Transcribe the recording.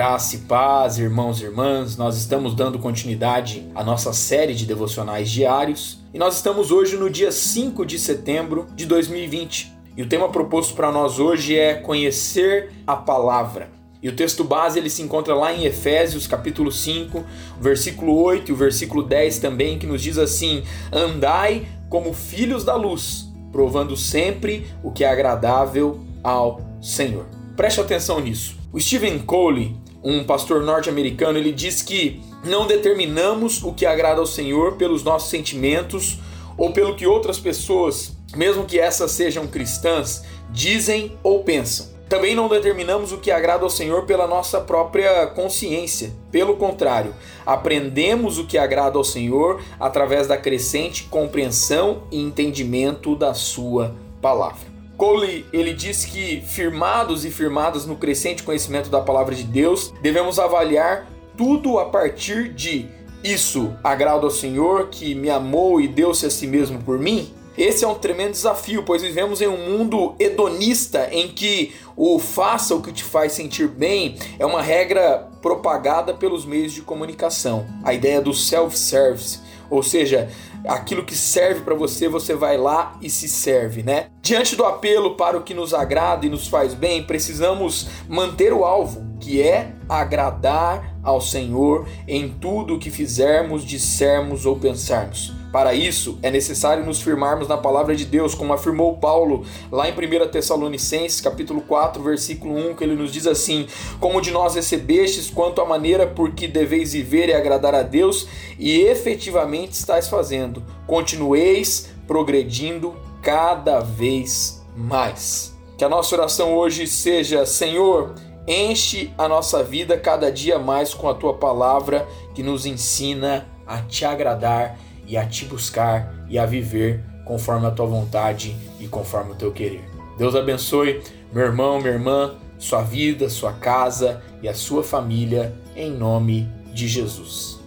Graça e paz, irmãos e irmãs, nós estamos dando continuidade à nossa série de devocionais diários e nós estamos hoje no dia 5 de setembro de 2020. E o tema proposto para nós hoje é conhecer a palavra. E o texto base ele se encontra lá em Efésios capítulo 5, o versículo 8 e o versículo 10 também, que nos diz assim: Andai como filhos da luz, provando sempre o que é agradável ao Senhor. Preste atenção nisso. O Stephen Cole, um pastor norte-americano, ele diz que não determinamos o que agrada ao Senhor pelos nossos sentimentos ou pelo que outras pessoas, mesmo que essas sejam cristãs, dizem ou pensam. Também não determinamos o que agrada ao Senhor pela nossa própria consciência. Pelo contrário, aprendemos o que agrada ao Senhor através da crescente compreensão e entendimento da Sua palavra. Cole ele diz que firmados e firmadas no crescente conhecimento da palavra de Deus, devemos avaliar tudo a partir de isso agrada ao Senhor que me amou e deu-se a si mesmo por mim? Esse é um tremendo desafio, pois vivemos em um mundo hedonista em que o faça o que te faz sentir bem é uma regra propagada pelos meios de comunicação. A ideia do self-service, ou seja, aquilo que serve para você, você vai lá e se serve, né? Diante do apelo para o que nos agrada e nos faz bem, precisamos manter o alvo, que é agradar ao Senhor em tudo o que fizermos, dissermos ou pensarmos. Para isso, é necessário nos firmarmos na palavra de Deus, como afirmou Paulo lá em 1 Tessalonicenses, capítulo 4, versículo 1, que ele nos diz assim: Como de nós recebestes, quanto à maneira por que deveis viver e agradar a Deus, e efetivamente estáis fazendo, continueis progredindo cada vez mais. Que a nossa oração hoje seja: Senhor, enche a nossa vida cada dia mais com a tua palavra que nos ensina a te agradar e a te buscar e a viver conforme a tua vontade e conforme o teu querer. Deus abençoe meu irmão, minha irmã, sua vida, sua casa e a sua família, em nome de Jesus.